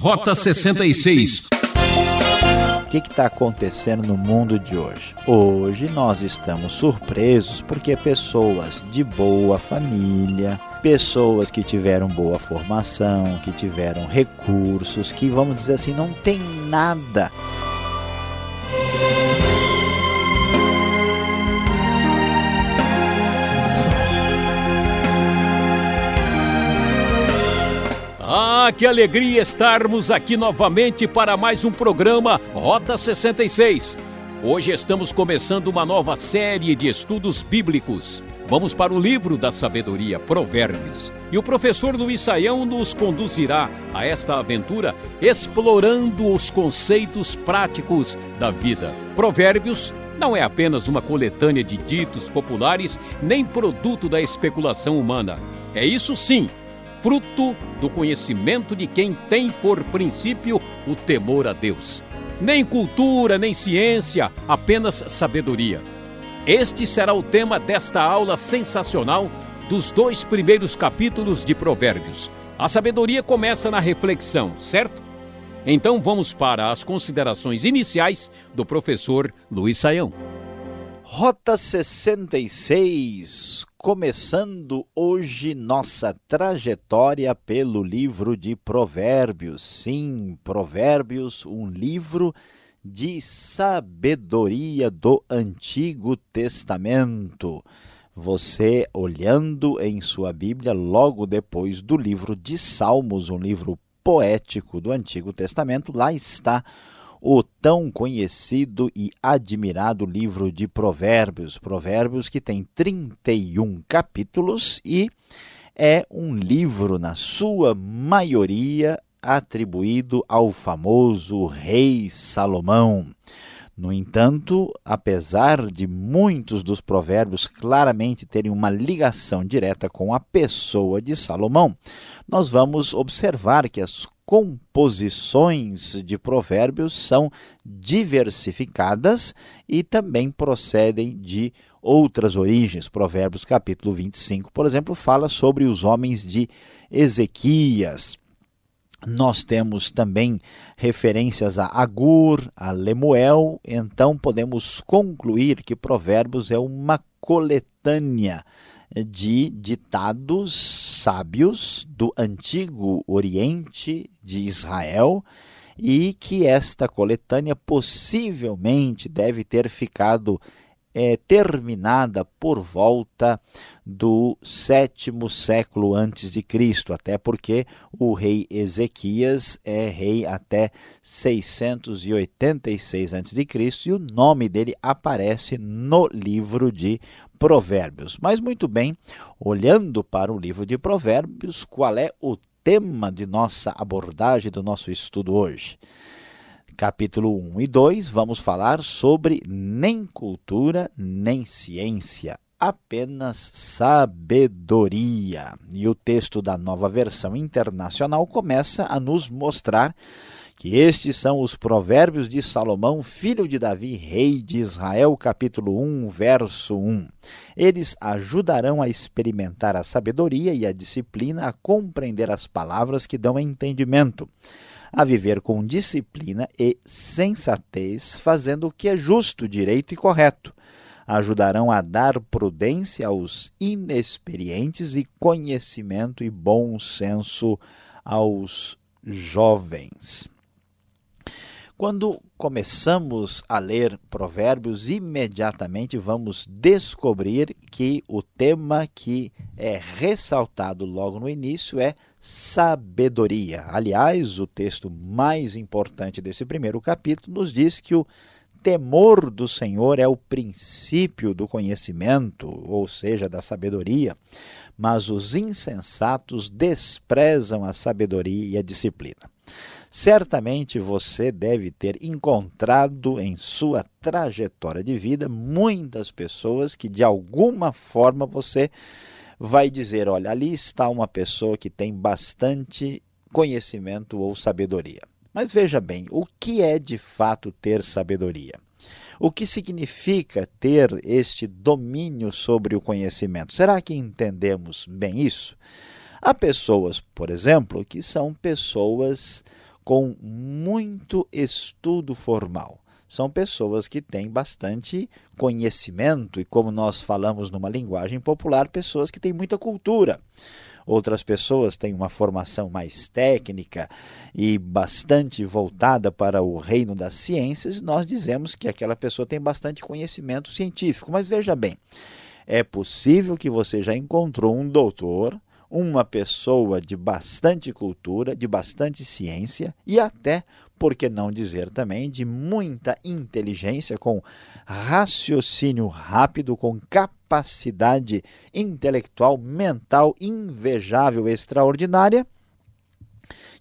Rota 66. O que está acontecendo no mundo de hoje? Hoje nós estamos surpresos porque pessoas de boa família, pessoas que tiveram boa formação, que tiveram recursos, que vamos dizer assim, não tem nada Que alegria estarmos aqui novamente para mais um programa Rota 66. Hoje estamos começando uma nova série de estudos bíblicos. Vamos para o livro da sabedoria, Provérbios. E o professor Luiz Saião nos conduzirá a esta aventura explorando os conceitos práticos da vida. Provérbios não é apenas uma coletânea de ditos populares, nem produto da especulação humana. É isso sim fruto do conhecimento de quem tem por princípio o temor a Deus. Nem cultura, nem ciência, apenas sabedoria. Este será o tema desta aula sensacional dos dois primeiros capítulos de Provérbios. A sabedoria começa na reflexão, certo? Então vamos para as considerações iniciais do professor Luiz Saião. Rota 66, começando hoje nossa trajetória pelo livro de Provérbios. Sim, Provérbios, um livro de sabedoria do Antigo Testamento. Você olhando em sua Bíblia, logo depois do livro de Salmos, um livro poético do Antigo Testamento, lá está o tão conhecido e admirado livro de Provérbios. Provérbios que tem 31 capítulos e é um livro, na sua maioria, atribuído ao famoso rei Salomão. No entanto, apesar de muitos dos provérbios claramente terem uma ligação direta com a pessoa de Salomão, nós vamos observar que as composições de provérbios são diversificadas e também procedem de outras origens. Provérbios capítulo 25, por exemplo, fala sobre os homens de Ezequias. Nós temos também referências a Agur, a Lemuel, então podemos concluir que Provérbios é uma coletânea de ditados sábios do antigo Oriente de Israel e que esta coletânea possivelmente deve ter ficado é, terminada por volta do sétimo século antes de Cristo, até porque o rei Ezequias é rei até 686 antes de Cristo e o nome dele aparece no livro de Provérbios. Mas muito bem, olhando para o livro de Provérbios, qual é o tema de nossa abordagem do nosso estudo hoje? Capítulo 1 e 2, vamos falar sobre nem cultura, nem ciência, apenas sabedoria. E o texto da nova versão internacional começa a nos mostrar que estes são os provérbios de Salomão, filho de Davi, rei de Israel, capítulo 1, verso 1. Eles ajudarão a experimentar a sabedoria e a disciplina, a compreender as palavras que dão entendimento, a viver com disciplina e sensatez, fazendo o que é justo, direito e correto. Ajudarão a dar prudência aos inexperientes e conhecimento e bom senso aos jovens. Quando começamos a ler Provérbios, imediatamente vamos descobrir que o tema que é ressaltado logo no início é sabedoria. Aliás, o texto mais importante desse primeiro capítulo nos diz que o temor do Senhor é o princípio do conhecimento, ou seja, da sabedoria, mas os insensatos desprezam a sabedoria e a disciplina. Certamente você deve ter encontrado em sua trajetória de vida muitas pessoas que de alguma forma você vai dizer: olha, ali está uma pessoa que tem bastante conhecimento ou sabedoria. Mas veja bem, o que é de fato ter sabedoria? O que significa ter este domínio sobre o conhecimento? Será que entendemos bem isso? Há pessoas, por exemplo, que são pessoas com muito estudo formal. São pessoas que têm bastante conhecimento e, como nós falamos numa linguagem popular, pessoas que têm muita cultura. Outras pessoas têm uma formação mais técnica e bastante voltada para o reino das ciências, nós dizemos que aquela pessoa tem bastante conhecimento científico. Mas veja bem, é possível que você já encontrou um doutor, uma pessoa de bastante cultura, de bastante ciência e até, por que não dizer também, de muita inteligência, com raciocínio rápido, com capacidade intelectual, mental invejável, extraordinária,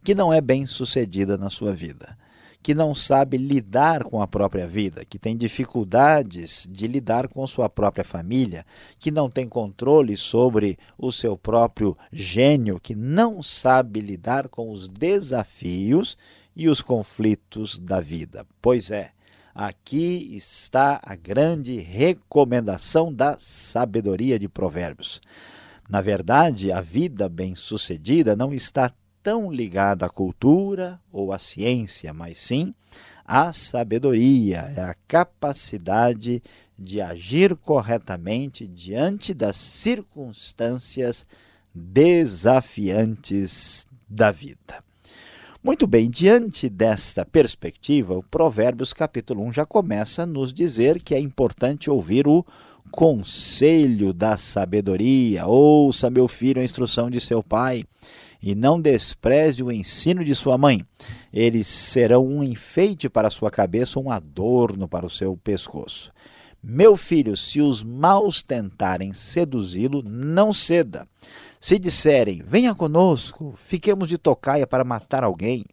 que não é bem sucedida na sua vida que não sabe lidar com a própria vida, que tem dificuldades de lidar com sua própria família, que não tem controle sobre o seu próprio gênio, que não sabe lidar com os desafios e os conflitos da vida. Pois é, aqui está a grande recomendação da sabedoria de Provérbios. Na verdade, a vida bem-sucedida não está tão ligada à cultura ou à ciência, mas sim à sabedoria, é a capacidade de agir corretamente diante das circunstâncias desafiantes da vida. Muito bem, diante desta perspectiva, o Provérbios capítulo 1 já começa a nos dizer que é importante ouvir o conselho da sabedoria. Ouça, meu filho, a instrução de seu pai e não despreze o ensino de sua mãe. Eles serão um enfeite para sua cabeça, um adorno para o seu pescoço. Meu filho, se os maus tentarem seduzi-lo, não ceda. Se disserem, venha conosco, fiquemos de tocaia para matar alguém,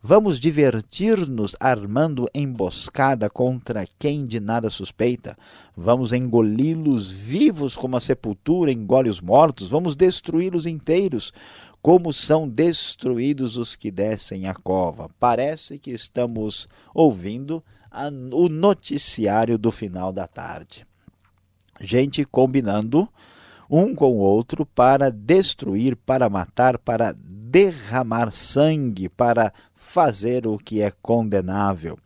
Vamos divertir-nos armando emboscada contra quem de nada suspeita. Vamos engoli-los vivos como a sepultura engole os mortos. Vamos destruí-los inteiros, como são destruídos os que descem a cova. Parece que estamos ouvindo a, o noticiário do final da tarde. Gente combinando um com o outro para destruir, para matar, para derramar sangue, para fazer o que é condenável.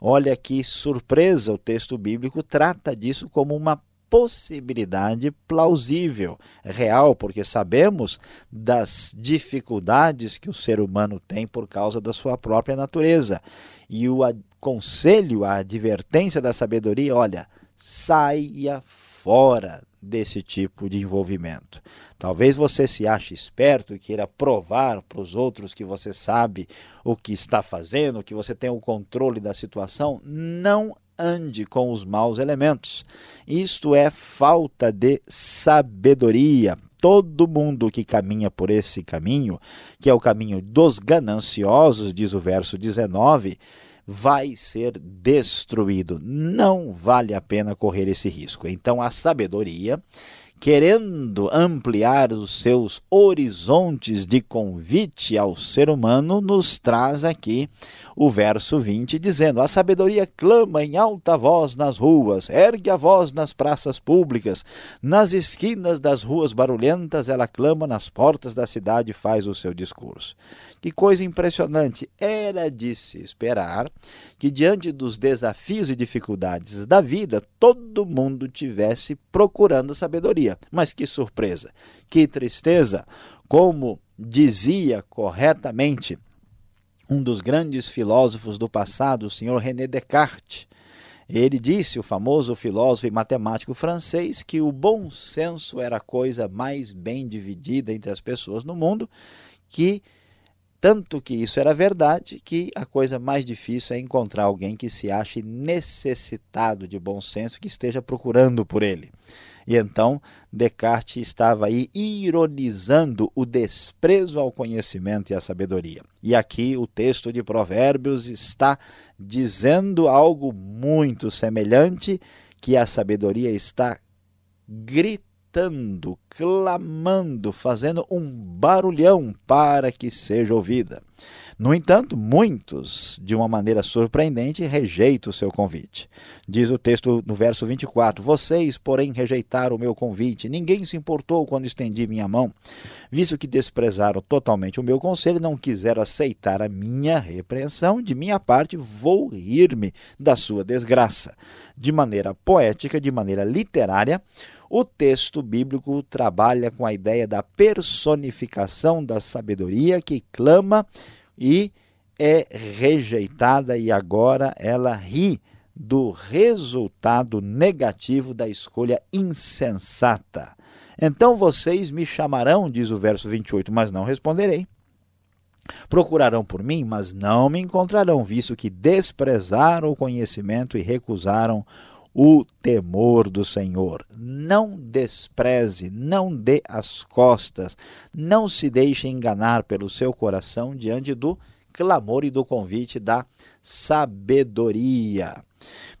Olha que surpresa, o texto bíblico trata disso como uma possibilidade plausível, real, porque sabemos das dificuldades que o ser humano tem por causa da sua própria natureza. E o conselho, a advertência da sabedoria, olha, saia fora desse tipo de envolvimento. Talvez você se ache esperto e queira provar para os outros que você sabe o que está fazendo, que você tem o controle da situação. Não ande com os maus elementos. Isto é falta de sabedoria. Todo mundo que caminha por esse caminho, que é o caminho dos gananciosos, diz o verso 19, vai ser destruído. Não vale a pena correr esse risco. Então, a sabedoria querendo ampliar os seus horizontes de convite ao ser humano, nos traz aqui o verso 20, dizendo: A sabedoria clama em alta voz nas ruas, ergue a voz nas praças públicas, nas esquinas das ruas barulhentas, ela clama nas portas da cidade e faz o seu discurso. Que coisa impressionante! Era de se esperar que, diante dos desafios e dificuldades da vida, todo mundo tivesse procurando sabedoria. Mas que surpresa! Que tristeza! Como dizia corretamente um dos grandes filósofos do passado, o senhor René Descartes, ele disse, o famoso filósofo e matemático francês, que o bom senso era a coisa mais bem dividida entre as pessoas no mundo, que tanto que isso era verdade que a coisa mais difícil é encontrar alguém que se ache necessitado de bom senso, que esteja procurando por ele. E então Descartes estava aí ironizando o desprezo ao conhecimento e à sabedoria. E aqui o texto de Provérbios está dizendo algo muito semelhante, que a sabedoria está gritando gritando, clamando, fazendo um barulhão para que seja ouvida. No entanto, muitos, de uma maneira surpreendente, rejeitam o seu convite. Diz o texto no verso 24: Vocês, porém, rejeitaram o meu convite. Ninguém se importou quando estendi minha mão. Visto que desprezaram totalmente o meu conselho, não quiseram aceitar a minha repreensão, de minha parte, vou rir-me da sua desgraça. De maneira poética, de maneira literária, o texto bíblico trabalha com a ideia da personificação da sabedoria que clama e é rejeitada, e agora ela ri do resultado negativo da escolha insensata. Então vocês me chamarão, diz o verso 28, mas não responderei. Procurarão por mim, mas não me encontrarão, visto que desprezaram o conhecimento e recusaram o temor do Senhor. Não despreze, não dê as costas, não se deixe enganar pelo seu coração diante do clamor e do convite da sabedoria.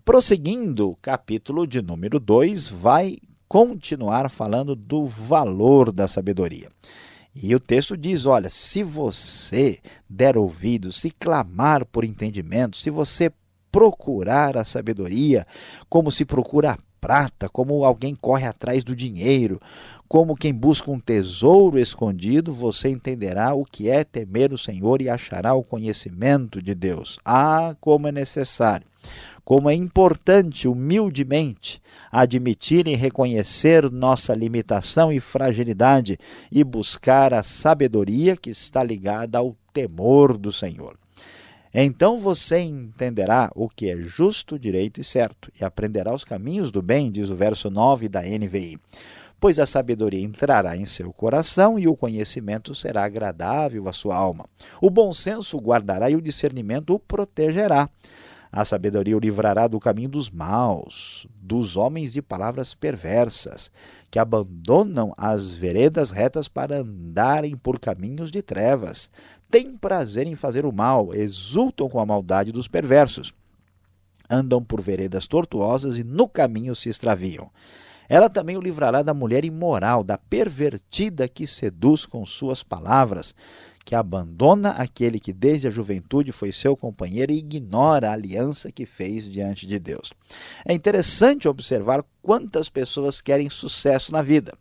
Prosseguindo, capítulo de número 2 vai continuar falando do valor da sabedoria. E o texto diz: olha, se você der ouvidos, se clamar por entendimento, se você procurar a sabedoria, como se procura a prata, como alguém corre atrás do dinheiro, como quem busca um tesouro escondido, você entenderá o que é temer o Senhor e achará o conhecimento de Deus. Ah, como é necessário, como é importante, humildemente, admitir e reconhecer nossa limitação e fragilidade e buscar a sabedoria que está ligada ao temor do Senhor. Então você entenderá o que é justo, direito e certo, e aprenderá os caminhos do bem, diz o verso 9 da NVI. Pois a sabedoria entrará em seu coração e o conhecimento será agradável à sua alma. O bom senso guardará e o discernimento o protegerá. A sabedoria o livrará do caminho dos maus, dos homens de palavras perversas, que abandonam as veredas retas para andarem por caminhos de trevas têm prazer em fazer o mal, exultam com a maldade dos perversos. Andam por veredas tortuosas e no caminho se extraviam. Ela também o livrará da mulher imoral, da pervertida que seduz com suas palavras, que abandona aquele que desde a juventude foi seu companheiro e ignora a aliança que fez diante de Deus. É interessante observar quantas pessoas querem sucesso na vida.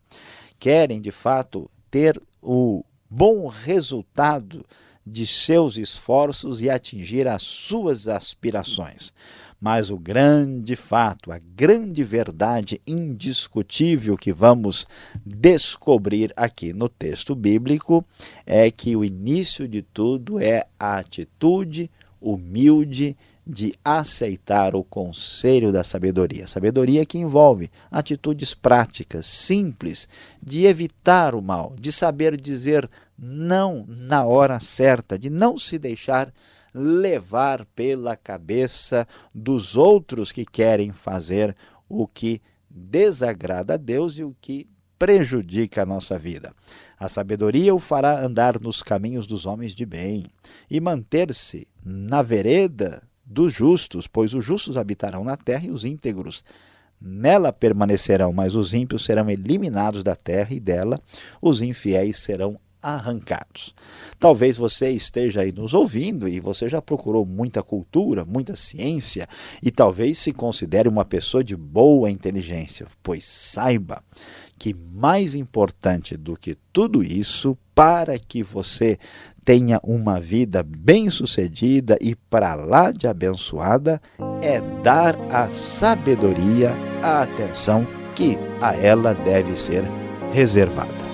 Querem, de fato, ter o bom resultado de seus esforços e atingir as suas aspirações. Mas o grande fato, a grande verdade indiscutível que vamos descobrir aqui no texto bíblico é que o início de tudo é a atitude humilde de aceitar o conselho da sabedoria. Sabedoria que envolve atitudes práticas, simples, de evitar o mal, de saber dizer não na hora certa, de não se deixar levar pela cabeça dos outros que querem fazer o que desagrada a Deus e o que prejudica a nossa vida. A sabedoria o fará andar nos caminhos dos homens de bem e manter-se na vereda dos justos, pois os justos habitarão na terra e os íntegros nela permanecerão, mas os ímpios serão eliminados da terra e dela os infiéis serão arrancados. Talvez você esteja aí nos ouvindo e você já procurou muita cultura, muita ciência e talvez se considere uma pessoa de boa inteligência, pois saiba que mais importante do que tudo isso, para que você tenha uma vida bem-sucedida e para lá de abençoada, é dar a sabedoria a atenção que a ela deve ser reservada.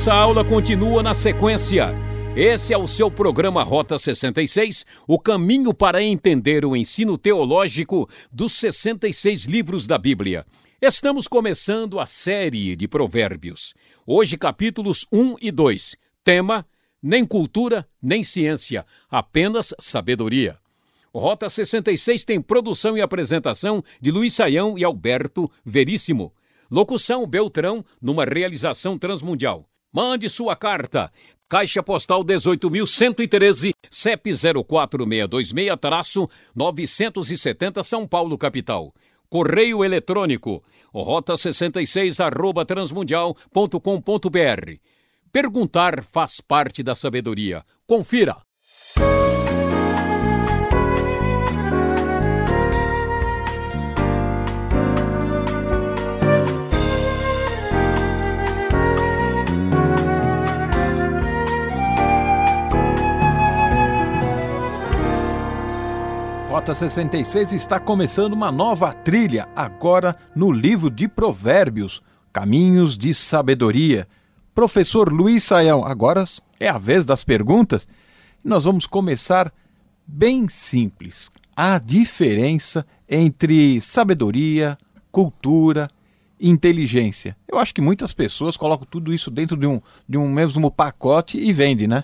Nossa aula continua na sequência. Esse é o seu programa Rota 66, o caminho para entender o ensino teológico dos 66 livros da Bíblia. Estamos começando a série de Provérbios. Hoje, capítulos 1 e 2. Tema: Nem cultura, nem ciência, apenas sabedoria. Rota 66 tem produção e apresentação de Luiz Saião e Alberto Veríssimo. Locução Beltrão, numa realização transmundial. Mande sua carta. Caixa Postal 18.113, CEP 04626-970 São Paulo, capital. Correio eletrônico, rota 66 arroba transmundial.com.br. Perguntar faz parte da sabedoria. Confira! Rota 66 está começando uma nova trilha, agora no livro de Provérbios, Caminhos de Sabedoria. Professor Luiz Saião, agora é a vez das perguntas. Nós vamos começar bem simples. A diferença entre sabedoria, cultura inteligência. Eu acho que muitas pessoas colocam tudo isso dentro de um, de um mesmo pacote e vendem, né?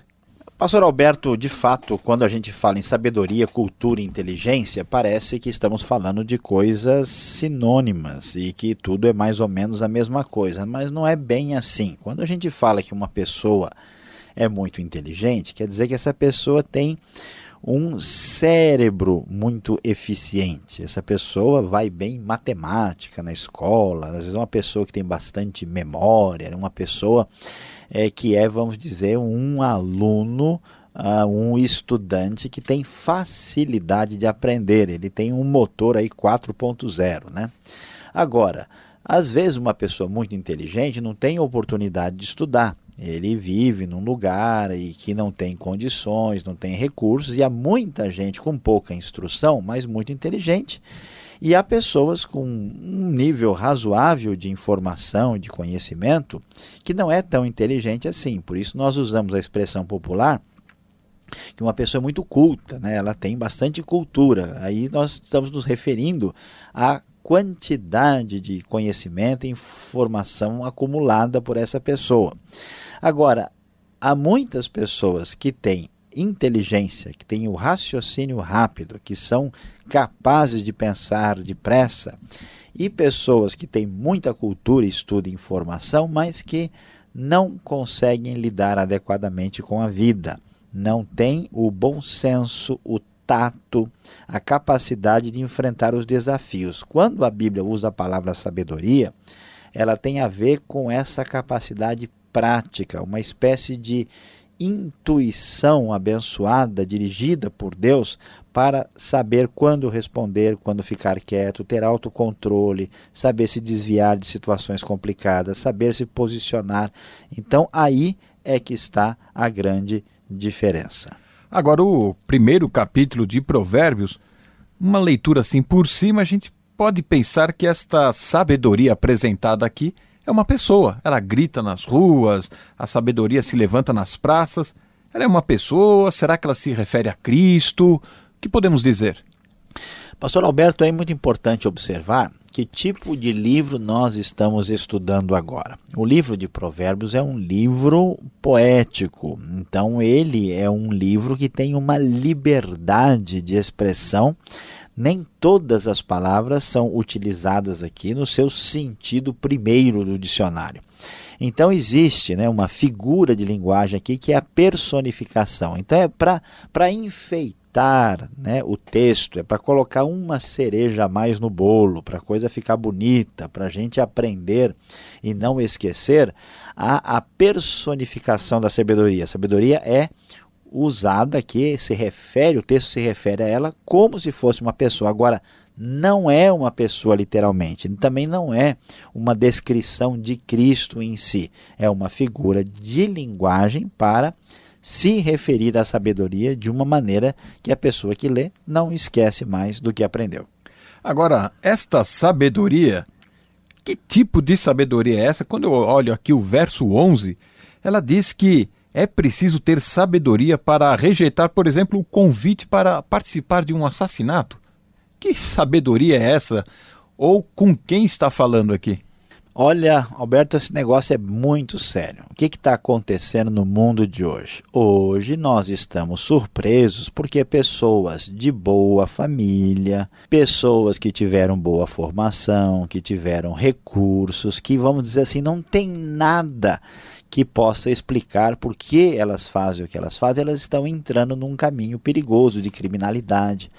Pastor Alberto, de fato, quando a gente fala em sabedoria, cultura e inteligência, parece que estamos falando de coisas sinônimas e que tudo é mais ou menos a mesma coisa, mas não é bem assim. Quando a gente fala que uma pessoa é muito inteligente, quer dizer que essa pessoa tem um cérebro muito eficiente. Essa pessoa vai bem em matemática na escola, às vezes é uma pessoa que tem bastante memória, uma pessoa é, que é, vamos dizer, um aluno, uh, um estudante que tem facilidade de aprender, ele tem um motor aí 4.0, né? Agora, às vezes uma pessoa muito inteligente não tem oportunidade de estudar. Ele vive num lugar e que não tem condições, não tem recursos, e há muita gente com pouca instrução, mas muito inteligente, e há pessoas com um nível razoável de informação, de conhecimento, que não é tão inteligente assim. Por isso nós usamos a expressão popular que uma pessoa é muito culta, né? ela tem bastante cultura. Aí nós estamos nos referindo à quantidade de conhecimento e informação acumulada por essa pessoa. Agora, há muitas pessoas que têm inteligência, que têm o raciocínio rápido, que são capazes de pensar depressa, e pessoas que têm muita cultura, estudo e informação, mas que não conseguem lidar adequadamente com a vida, não têm o bom senso, o tato, a capacidade de enfrentar os desafios. Quando a Bíblia usa a palavra sabedoria, ela tem a ver com essa capacidade prática, uma espécie de intuição abençoada, dirigida por Deus, para saber quando responder, quando ficar quieto, ter autocontrole, saber se desviar de situações complicadas, saber se posicionar. Então aí é que está a grande diferença. Agora, o primeiro capítulo de Provérbios, uma leitura assim por cima, a gente pode pensar que esta sabedoria apresentada aqui é uma pessoa. Ela grita nas ruas, a sabedoria se levanta nas praças. Ela é uma pessoa? Será que ela se refere a Cristo? O que podemos dizer? Pastor Alberto, é muito importante observar que tipo de livro nós estamos estudando agora. O livro de Provérbios é um livro poético, então ele é um livro que tem uma liberdade de expressão nem todas as palavras são utilizadas aqui no seu sentido primeiro do dicionário. Então existe né, uma figura de linguagem aqui que é a personificação. Então é para enfeitar né, o texto, é para colocar uma cereja a mais no bolo, para a coisa ficar bonita, para a gente aprender e não esquecer a, a personificação da sabedoria. A sabedoria é usada aqui, se refere, o texto se refere a ela como se fosse uma pessoa. Agora, não é uma pessoa literalmente, também não é uma descrição de Cristo em si, é uma figura de linguagem para se referir à sabedoria de uma maneira que a pessoa que lê não esquece mais do que aprendeu. Agora, esta sabedoria, que tipo de sabedoria é essa? Quando eu olho aqui o verso 11, ela diz que é preciso ter sabedoria para rejeitar, por exemplo, o convite para participar de um assassinato? Que sabedoria é essa? Ou com quem está falando aqui? Olha, Alberto, esse negócio é muito sério. O que está acontecendo no mundo de hoje? Hoje nós estamos surpresos porque pessoas de boa família, pessoas que tiveram boa formação, que tiveram recursos, que vamos dizer assim, não tem nada que possa explicar por que elas fazem o que elas fazem, elas estão entrando num caminho perigoso de criminalidade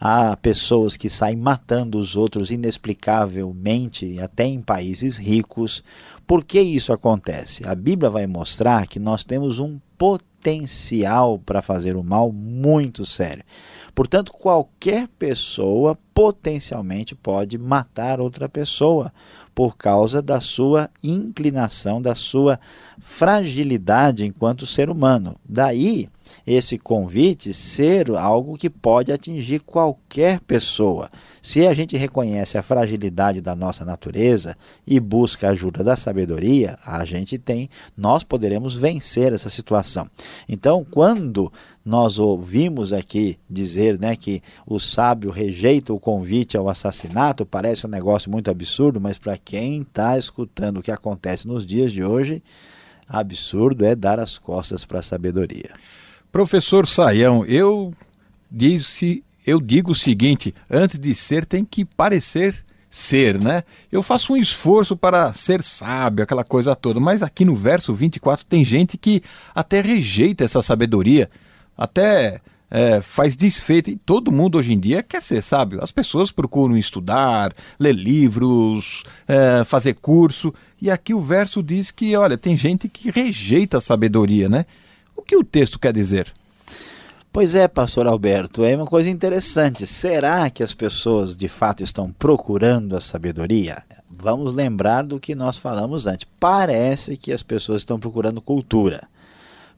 há pessoas que saem matando os outros inexplicavelmente, até em países ricos. Por que isso acontece? A Bíblia vai mostrar que nós temos um potencial para fazer o mal muito sério. Portanto, qualquer pessoa potencialmente pode matar outra pessoa por causa da sua inclinação, da sua fragilidade enquanto ser humano. Daí esse convite ser algo que pode atingir qualquer pessoa. Se a gente reconhece a fragilidade da nossa natureza e busca a ajuda da sabedoria, a gente tem, nós poderemos vencer essa situação. Então, quando nós ouvimos aqui dizer né, que o sábio rejeita o convite ao assassinato, parece um negócio muito absurdo, mas para quem está escutando o que acontece nos dias de hoje, absurdo é dar as costas para a sabedoria. Professor Saião, eu disse, eu digo o seguinte, antes de ser tem que parecer ser, né? Eu faço um esforço para ser sábio, aquela coisa toda, mas aqui no verso 24 tem gente que até rejeita essa sabedoria, até é, faz desfeito. E todo mundo hoje em dia quer ser sábio. As pessoas procuram estudar, ler livros, é, fazer curso. E aqui o verso diz que, olha, tem gente que rejeita a sabedoria, né? O que o texto quer dizer? Pois é, pastor Alberto, é uma coisa interessante. Será que as pessoas de fato estão procurando a sabedoria? Vamos lembrar do que nós falamos antes. Parece que as pessoas estão procurando cultura.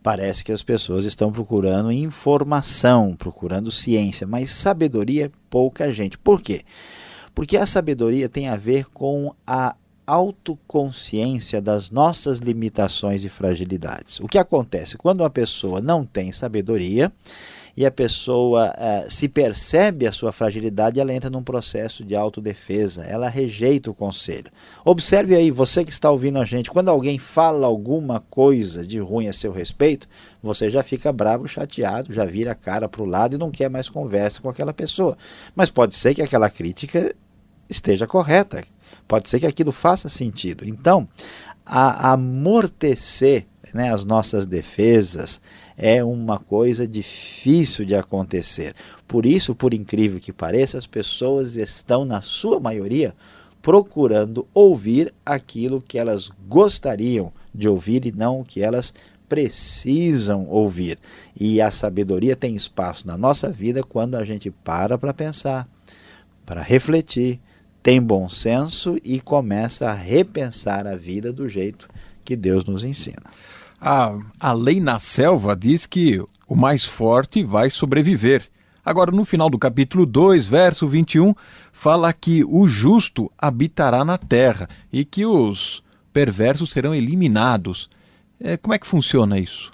Parece que as pessoas estão procurando informação, procurando ciência, mas sabedoria pouca gente. Por quê? Porque a sabedoria tem a ver com a autoconsciência das nossas limitações e fragilidades. O que acontece? Quando uma pessoa não tem sabedoria e a pessoa uh, se percebe a sua fragilidade, ela entra num processo de autodefesa, ela rejeita o conselho. Observe aí, você que está ouvindo a gente, quando alguém fala alguma coisa de ruim a seu respeito, você já fica bravo, chateado, já vira a cara para o lado e não quer mais conversa com aquela pessoa. Mas pode ser que aquela crítica esteja correta, Pode ser que aquilo faça sentido. Então, amortecer né, as nossas defesas é uma coisa difícil de acontecer. Por isso, por incrível que pareça, as pessoas estão, na sua maioria, procurando ouvir aquilo que elas gostariam de ouvir e não o que elas precisam ouvir. E a sabedoria tem espaço na nossa vida quando a gente para para pensar, para refletir, tem bom senso e começa a repensar a vida do jeito que Deus nos ensina. A, a lei na selva diz que o mais forte vai sobreviver. Agora, no final do capítulo 2, verso 21, fala que o justo habitará na terra e que os perversos serão eliminados. É, como é que funciona isso?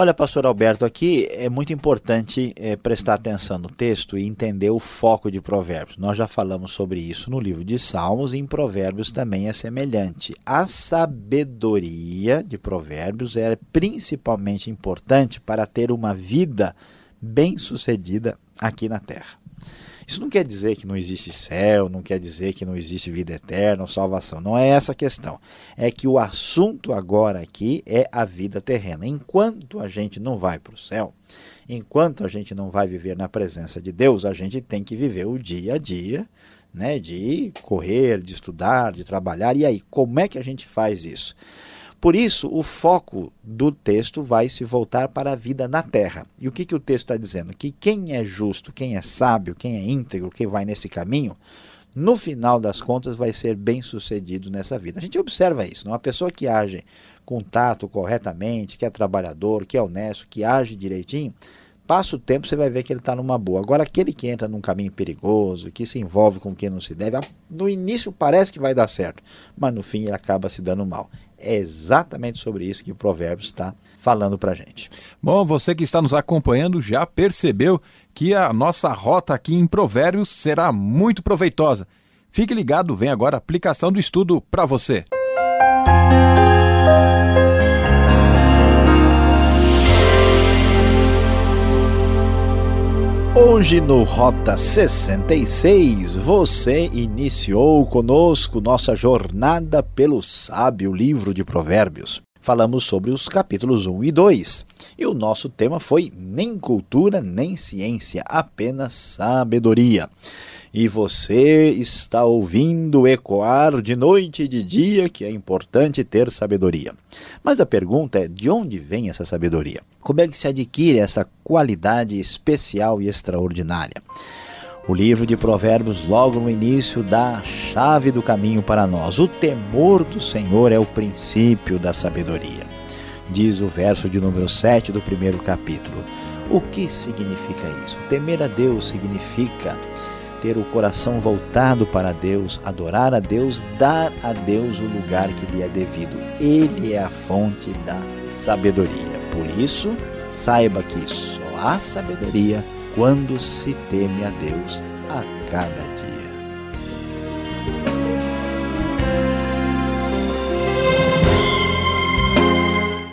Olha, pastor Alberto, aqui é muito importante é, prestar atenção no texto e entender o foco de Provérbios. Nós já falamos sobre isso no livro de Salmos e em Provérbios também é semelhante. A sabedoria de Provérbios é principalmente importante para ter uma vida bem-sucedida aqui na terra. Isso não quer dizer que não existe céu, não quer dizer que não existe vida eterna ou salvação. Não é essa a questão. É que o assunto agora aqui é a vida terrena. Enquanto a gente não vai para o céu, enquanto a gente não vai viver na presença de Deus, a gente tem que viver o dia a dia, né, de correr, de estudar, de trabalhar. E aí, como é que a gente faz isso? Por isso, o foco do texto vai se voltar para a vida na terra. E o que, que o texto está dizendo? Que quem é justo, quem é sábio, quem é íntegro, quem vai nesse caminho, no final das contas vai ser bem sucedido nessa vida. A gente observa isso. Uma pessoa que age com tato corretamente, que é trabalhador, que é honesto, que age direitinho, passa o tempo, você vai ver que ele está numa boa. Agora, aquele que entra num caminho perigoso, que se envolve com quem não se deve, no início parece que vai dar certo, mas no fim ele acaba se dando mal. É exatamente sobre isso que o Provérbios está falando para a gente. Bom, você que está nos acompanhando já percebeu que a nossa rota aqui em Provérbios será muito proveitosa. Fique ligado, vem agora a aplicação do estudo para você. Hoje no Rota 66, você iniciou conosco nossa jornada pelo sábio livro de Provérbios. Falamos sobre os capítulos 1 e 2. E o nosso tema foi nem cultura, nem ciência, apenas sabedoria e você está ouvindo ecoar de noite e de dia que é importante ter sabedoria. Mas a pergunta é: de onde vem essa sabedoria? Como é que se adquire essa qualidade especial e extraordinária? O livro de Provérbios, logo no início, dá a chave do caminho para nós. O temor do Senhor é o princípio da sabedoria. Diz o verso de número 7 do primeiro capítulo. O que significa isso? Temer a Deus significa ter o coração voltado para Deus, adorar a Deus, dar a Deus o lugar que lhe é devido. Ele é a fonte da sabedoria. Por isso, saiba que só há sabedoria quando se teme a Deus a cada dia.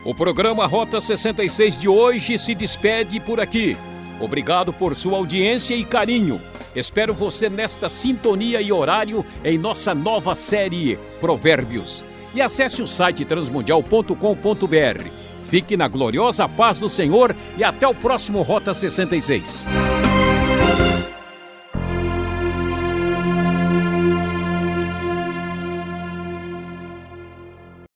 O programa Rota 66 de hoje se despede por aqui. Obrigado por sua audiência e carinho. Espero você nesta sintonia e horário em nossa nova série Provérbios. E acesse o site transmundial.com.br. Fique na gloriosa paz do Senhor e até o próximo Rota 66.